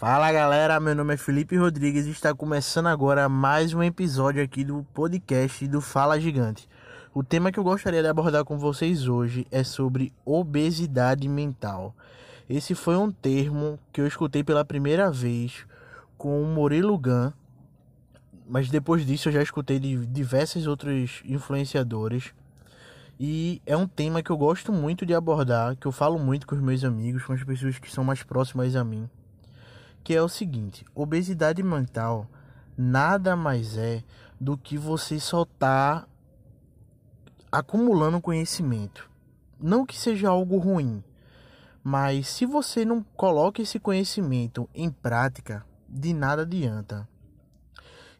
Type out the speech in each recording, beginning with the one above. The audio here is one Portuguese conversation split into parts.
Fala galera, meu nome é Felipe Rodrigues e está começando agora mais um episódio aqui do podcast do Fala Gigante. O tema que eu gostaria de abordar com vocês hoje é sobre obesidade mental. Esse foi um termo que eu escutei pela primeira vez com o Murilo Gun, mas depois disso eu já escutei de diversos outros influenciadores. E é um tema que eu gosto muito de abordar, que eu falo muito com os meus amigos, com as pessoas que são mais próximas a mim que é o seguinte: obesidade mental nada mais é do que você só tá acumulando conhecimento. Não que seja algo ruim, mas se você não coloca esse conhecimento em prática, de nada adianta.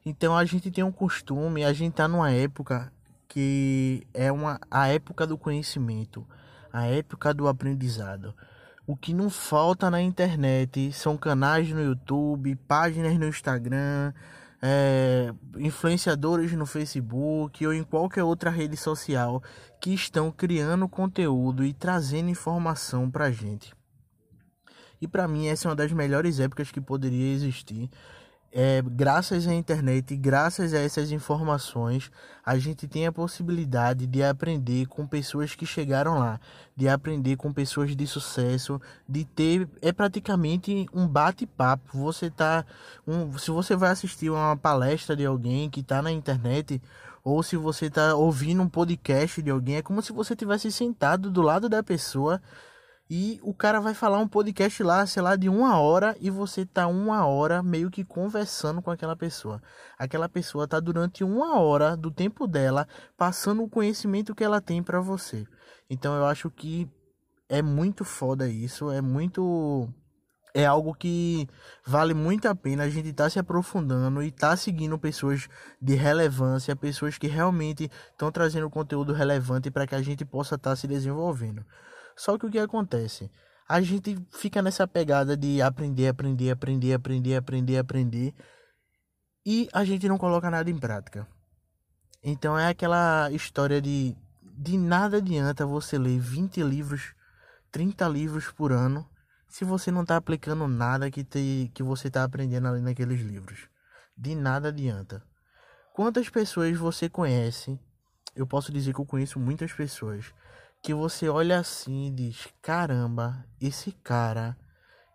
Então a gente tem um costume, a gente tá numa época que é uma a época do conhecimento, a época do aprendizado. O que não falta na internet são canais no YouTube, páginas no Instagram, é, influenciadores no Facebook ou em qualquer outra rede social que estão criando conteúdo e trazendo informação pra gente. E para mim essa é uma das melhores épocas que poderia existir, é, graças à internet, graças a essas informações, a gente tem a possibilidade de aprender com pessoas que chegaram lá, de aprender com pessoas de sucesso, de ter é praticamente um bate-papo. Você tá um, se você vai assistir uma palestra de alguém que está na internet, ou se você está ouvindo um podcast de alguém, é como se você tivesse sentado do lado da pessoa e o cara vai falar um podcast lá, sei lá, de uma hora e você tá uma hora meio que conversando com aquela pessoa. Aquela pessoa tá durante uma hora do tempo dela passando o conhecimento que ela tem para você. Então eu acho que é muito foda isso, é muito é algo que vale muito a pena a gente estar tá se aprofundando e estar tá seguindo pessoas de relevância, pessoas que realmente estão trazendo conteúdo relevante para que a gente possa estar tá se desenvolvendo. Só que o que acontece? A gente fica nessa pegada de aprender, aprender, aprender, aprender, aprender, aprender. E a gente não coloca nada em prática. Então é aquela história de de nada adianta você ler 20 livros, 30 livros por ano, se você não está aplicando nada que, te, que você está aprendendo ali naqueles livros. De nada adianta. Quantas pessoas você conhece? Eu posso dizer que eu conheço muitas pessoas que você olha assim e diz: caramba, esse cara,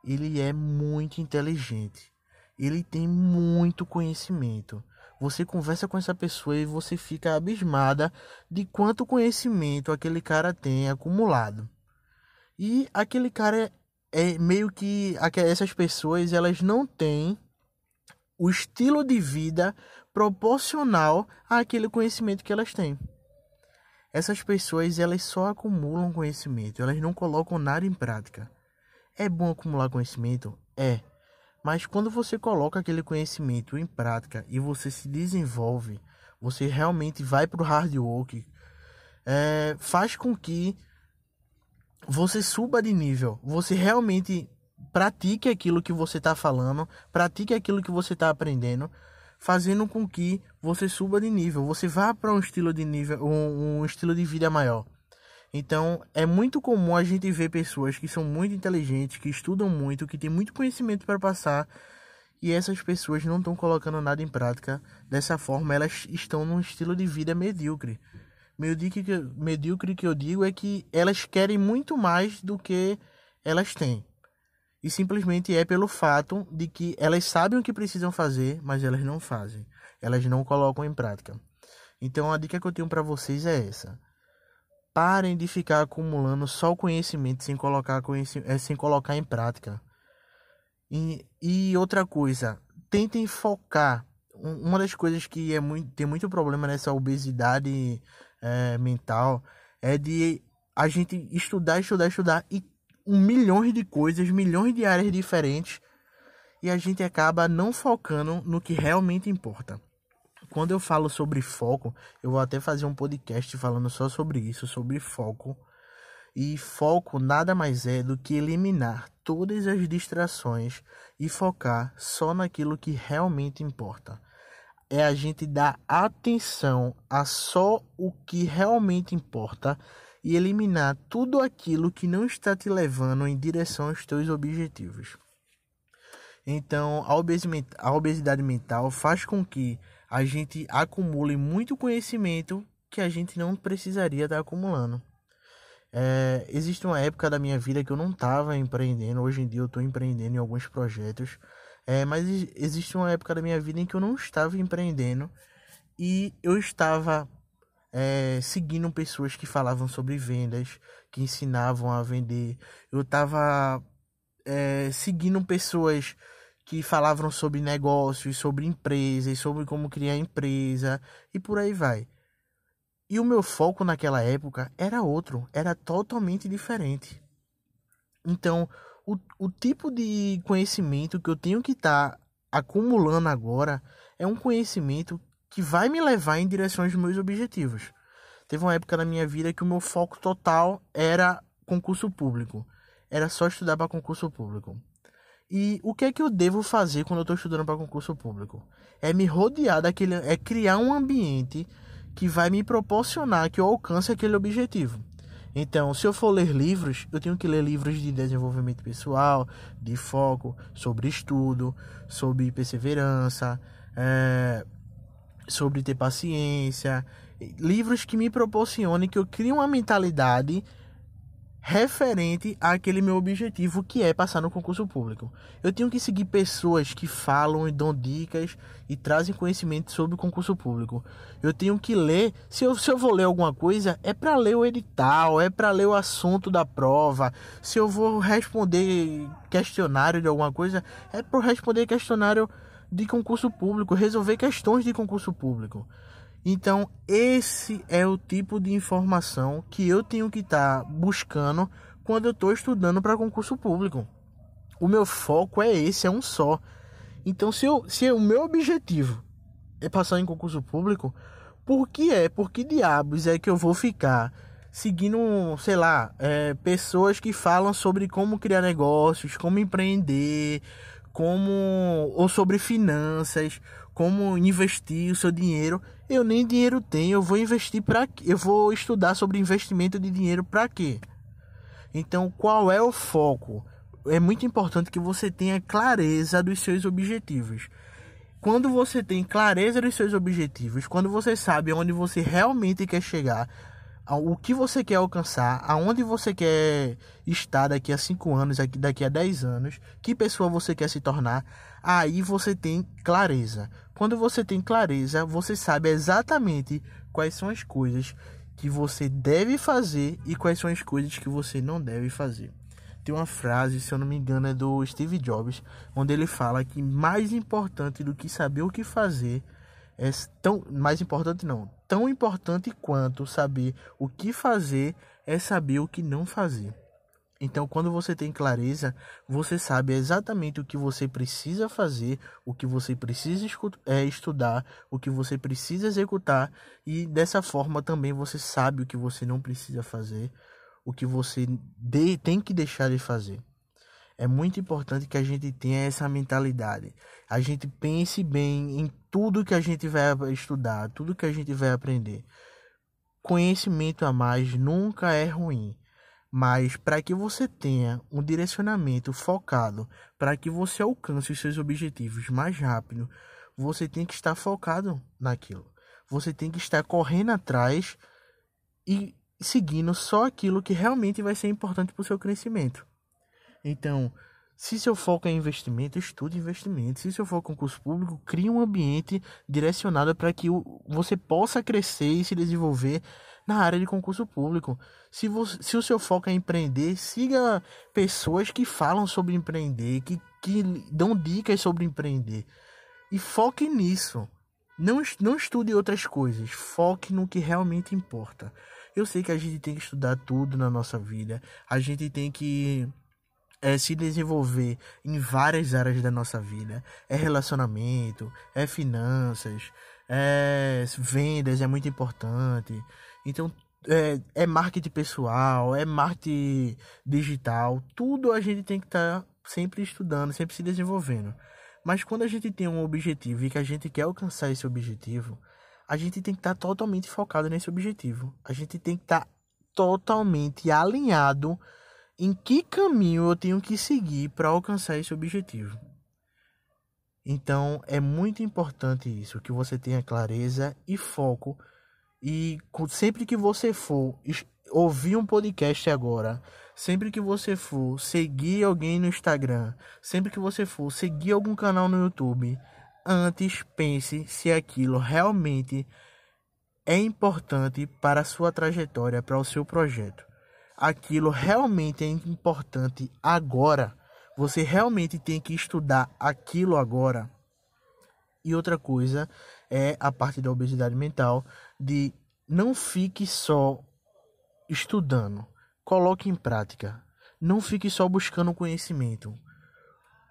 ele é muito inteligente, ele tem muito conhecimento. Você conversa com essa pessoa e você fica abismada de quanto conhecimento aquele cara tem acumulado. E aquele cara é, meio que essas pessoas elas não têm o estilo de vida proporcional àquele conhecimento que elas têm. Essas pessoas elas só acumulam conhecimento, elas não colocam nada em prática. É bom acumular conhecimento? É. Mas quando você coloca aquele conhecimento em prática e você se desenvolve, você realmente vai para o hard work, é, faz com que você suba de nível, você realmente pratique aquilo que você está falando, pratique aquilo que você está aprendendo fazendo com que você suba de nível, você vá para um estilo de nível, um, um estilo de vida maior. Então, é muito comum a gente ver pessoas que são muito inteligentes, que estudam muito, que têm muito conhecimento para passar, e essas pessoas não estão colocando nada em prática. Dessa forma, elas estão num estilo de vida medíocre. Medíocre que, medíocre que eu digo é que elas querem muito mais do que elas têm e simplesmente é pelo fato de que elas sabem o que precisam fazer, mas elas não fazem. Elas não colocam em prática. Então a dica que eu tenho para vocês é essa. Parem de ficar acumulando só o conhecimento sem colocar, é, sem colocar em prática. E, e outra coisa, tentem focar. Uma das coisas que é muito, tem muito problema nessa obesidade é, mental é de a gente estudar, estudar, estudar e um milhões de coisas, milhões de áreas diferentes e a gente acaba não focando no que realmente importa. Quando eu falo sobre foco, eu vou até fazer um podcast falando só sobre isso, sobre foco. E foco nada mais é do que eliminar todas as distrações e focar só naquilo que realmente importa. É a gente dar atenção a só o que realmente importa e eliminar tudo aquilo que não está te levando em direção aos teus objetivos. Então, a obesidade mental faz com que a gente acumule muito conhecimento que a gente não precisaria estar acumulando. É, existe uma época da minha vida que eu não estava empreendendo, hoje em dia eu estou empreendendo em alguns projetos, é, mas existe uma época da minha vida em que eu não estava empreendendo e eu estava é, seguindo pessoas que falavam sobre vendas, que ensinavam a vender. Eu estava é, seguindo pessoas que falavam sobre negócios, sobre empresas, sobre como criar empresa e por aí vai. E o meu foco naquela época era outro, era totalmente diferente. Então, o, o tipo de conhecimento que eu tenho que estar tá acumulando agora é um conhecimento que vai me levar em direção aos meus objetivos. Teve uma época na minha vida que o meu foco total era concurso público. Era só estudar para concurso público. E o que é que eu devo fazer quando eu estou estudando para concurso público? É me rodear daquele. É criar um ambiente que vai me proporcionar que eu alcance aquele objetivo. Então, se eu for ler livros, eu tenho que ler livros de desenvolvimento pessoal, de foco, sobre estudo, sobre perseverança, é, sobre ter paciência. Livros que me proporcionem que eu crie uma mentalidade referente àquele meu objetivo que é passar no concurso público. Eu tenho que seguir pessoas que falam e dão dicas e trazem conhecimento sobre o concurso público. Eu tenho que ler, se eu, se eu vou ler alguma coisa, é para ler o edital, é para ler o assunto da prova. Se eu vou responder questionário de alguma coisa, é para responder questionário de concurso público, resolver questões de concurso público. Então, esse é o tipo de informação que eu tenho que estar tá buscando quando eu estou estudando para concurso público. O meu foco é esse, é um só. Então, se, eu, se o meu objetivo é passar em concurso público, por que é? Por que diabos é que eu vou ficar seguindo, sei lá, é, pessoas que falam sobre como criar negócios, como empreender, como ou sobre finanças, como investir o seu dinheiro. Eu nem dinheiro tenho, eu vou investir para eu vou estudar sobre investimento de dinheiro para quê? Então, qual é o foco? É muito importante que você tenha clareza dos seus objetivos. Quando você tem clareza dos seus objetivos, quando você sabe onde você realmente quer chegar, o que você quer alcançar, aonde você quer estar daqui a 5 anos, daqui a 10 anos, que pessoa você quer se tornar, aí você tem clareza. Quando você tem clareza, você sabe exatamente quais são as coisas que você deve fazer e quais são as coisas que você não deve fazer. Tem uma frase, se eu não me engano, é do Steve Jobs, onde ele fala que mais importante do que saber o que fazer é tão mais importante não, tão importante quanto saber o que fazer é saber o que não fazer. Então, quando você tem clareza, você sabe exatamente o que você precisa fazer, o que você precisa é, estudar, o que você precisa executar, e dessa forma também você sabe o que você não precisa fazer, o que você tem que deixar de fazer. É muito importante que a gente tenha essa mentalidade. A gente pense bem em tudo que a gente vai estudar, tudo que a gente vai aprender. Conhecimento a mais nunca é ruim, mas para que você tenha um direcionamento focado, para que você alcance os seus objetivos mais rápido, você tem que estar focado naquilo. Você tem que estar correndo atrás e seguindo só aquilo que realmente vai ser importante para o seu crescimento. Então, se seu foco é investimento, estude investimento. Se seu foco é concurso público, crie um ambiente direcionado para que você possa crescer e se desenvolver na área de concurso público. Se, você, se o seu foco é empreender, siga pessoas que falam sobre empreender, que, que dão dicas sobre empreender. E foque nisso. Não, não estude outras coisas. Foque no que realmente importa. Eu sei que a gente tem que estudar tudo na nossa vida. A gente tem que é se desenvolver em várias áreas da nossa vida. É relacionamento, é finanças, é vendas, é muito importante. Então, é, é marketing pessoal, é marketing digital. Tudo a gente tem que estar tá sempre estudando, sempre se desenvolvendo. Mas quando a gente tem um objetivo e que a gente quer alcançar esse objetivo, a gente tem que estar tá totalmente focado nesse objetivo. A gente tem que estar tá totalmente alinhado em que caminho eu tenho que seguir para alcançar esse objetivo. Então é muito importante isso, que você tenha clareza e foco. E sempre que você for ouvir um podcast agora, sempre que você for seguir alguém no Instagram, sempre que você for seguir algum canal no YouTube, antes pense se aquilo realmente é importante para a sua trajetória, para o seu projeto. Aquilo realmente é importante agora você realmente tem que estudar aquilo agora. E outra coisa é a parte da obesidade mental, de não fique só estudando, coloque em prática. Não fique só buscando conhecimento.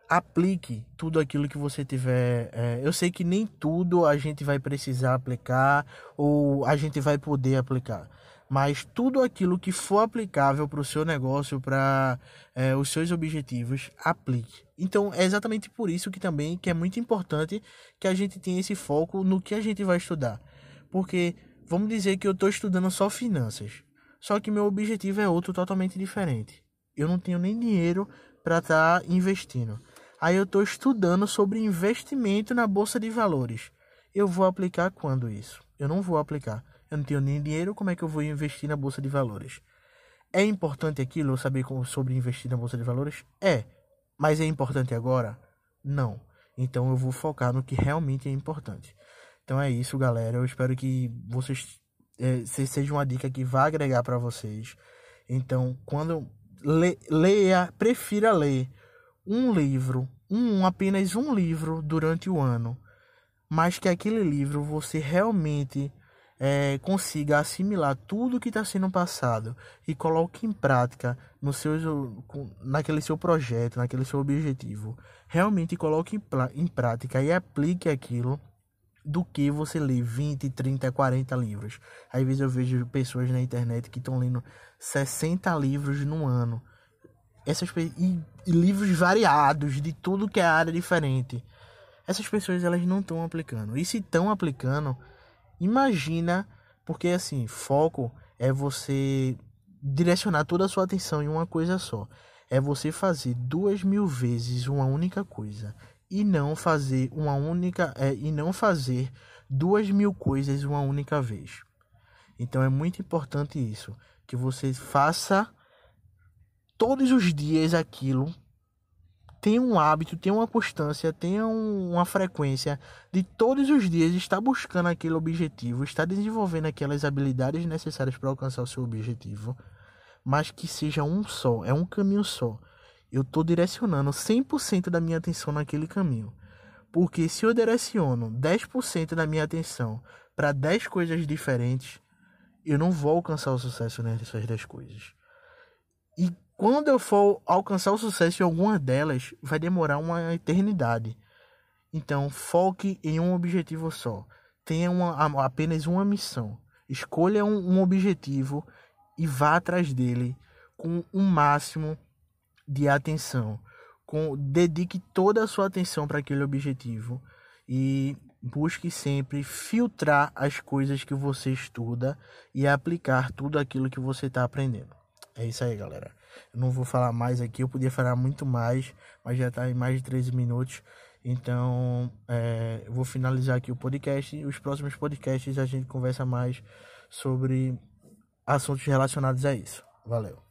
Aplique tudo aquilo que você tiver. É, eu sei que nem tudo a gente vai precisar aplicar ou a gente vai poder aplicar mas tudo aquilo que for aplicável para o seu negócio, para é, os seus objetivos, aplique. Então é exatamente por isso que também que é muito importante que a gente tenha esse foco no que a gente vai estudar, porque vamos dizer que eu estou estudando só finanças, só que meu objetivo é outro totalmente diferente. Eu não tenho nem dinheiro para estar tá investindo. Aí eu estou estudando sobre investimento na bolsa de valores. Eu vou aplicar quando isso? Eu não vou aplicar eu não tenho nem dinheiro, como é que eu vou investir na bolsa de valores? É importante aquilo eu saber sobre investir na bolsa de valores? É. Mas é importante agora? Não. Então eu vou focar no que realmente é importante. Então é isso, galera. Eu espero que vocês é, seja uma dica que vá agregar para vocês. Então, quando le, leia, prefira ler um livro, um apenas um livro durante o ano, mas que aquele livro você realmente é, consiga assimilar tudo que está sendo passado e coloque em prática no seu, naquele seu projeto, naquele seu objetivo. Realmente coloque em prática e aplique aquilo do que você lê 20, 30, 40 livros. Às vezes eu vejo pessoas na internet que estão lendo 60 livros no ano. Essas e, e livros variados de tudo que é área diferente. Essas pessoas elas não estão aplicando. E se estão aplicando, Imagina, porque assim, foco é você direcionar toda a sua atenção em uma coisa só. É você fazer duas mil vezes uma única coisa e não fazer uma única é, e não fazer duas mil coisas uma única vez. Então é muito importante isso, que você faça todos os dias aquilo tenha um hábito, tenha uma constância, tenha um, uma frequência de todos os dias estar buscando aquele objetivo, estar desenvolvendo aquelas habilidades necessárias para alcançar o seu objetivo, mas que seja um só, é um caminho só. Eu estou direcionando 100% da minha atenção naquele caminho. Porque se eu direciono 10% da minha atenção para 10 coisas diferentes, eu não vou alcançar o sucesso nessas 10 coisas. E quando eu for alcançar o sucesso em alguma delas, vai demorar uma eternidade. Então, foque em um objetivo só. Tenha uma, apenas uma missão. Escolha um, um objetivo e vá atrás dele com o um máximo de atenção. Com, dedique toda a sua atenção para aquele objetivo e busque sempre filtrar as coisas que você estuda e aplicar tudo aquilo que você está aprendendo. É isso aí, galera. Eu não vou falar mais aqui, eu podia falar muito mais, mas já está em mais de 13 minutos. Então, é, eu vou finalizar aqui o podcast e os próximos podcasts a gente conversa mais sobre assuntos relacionados a isso. Valeu.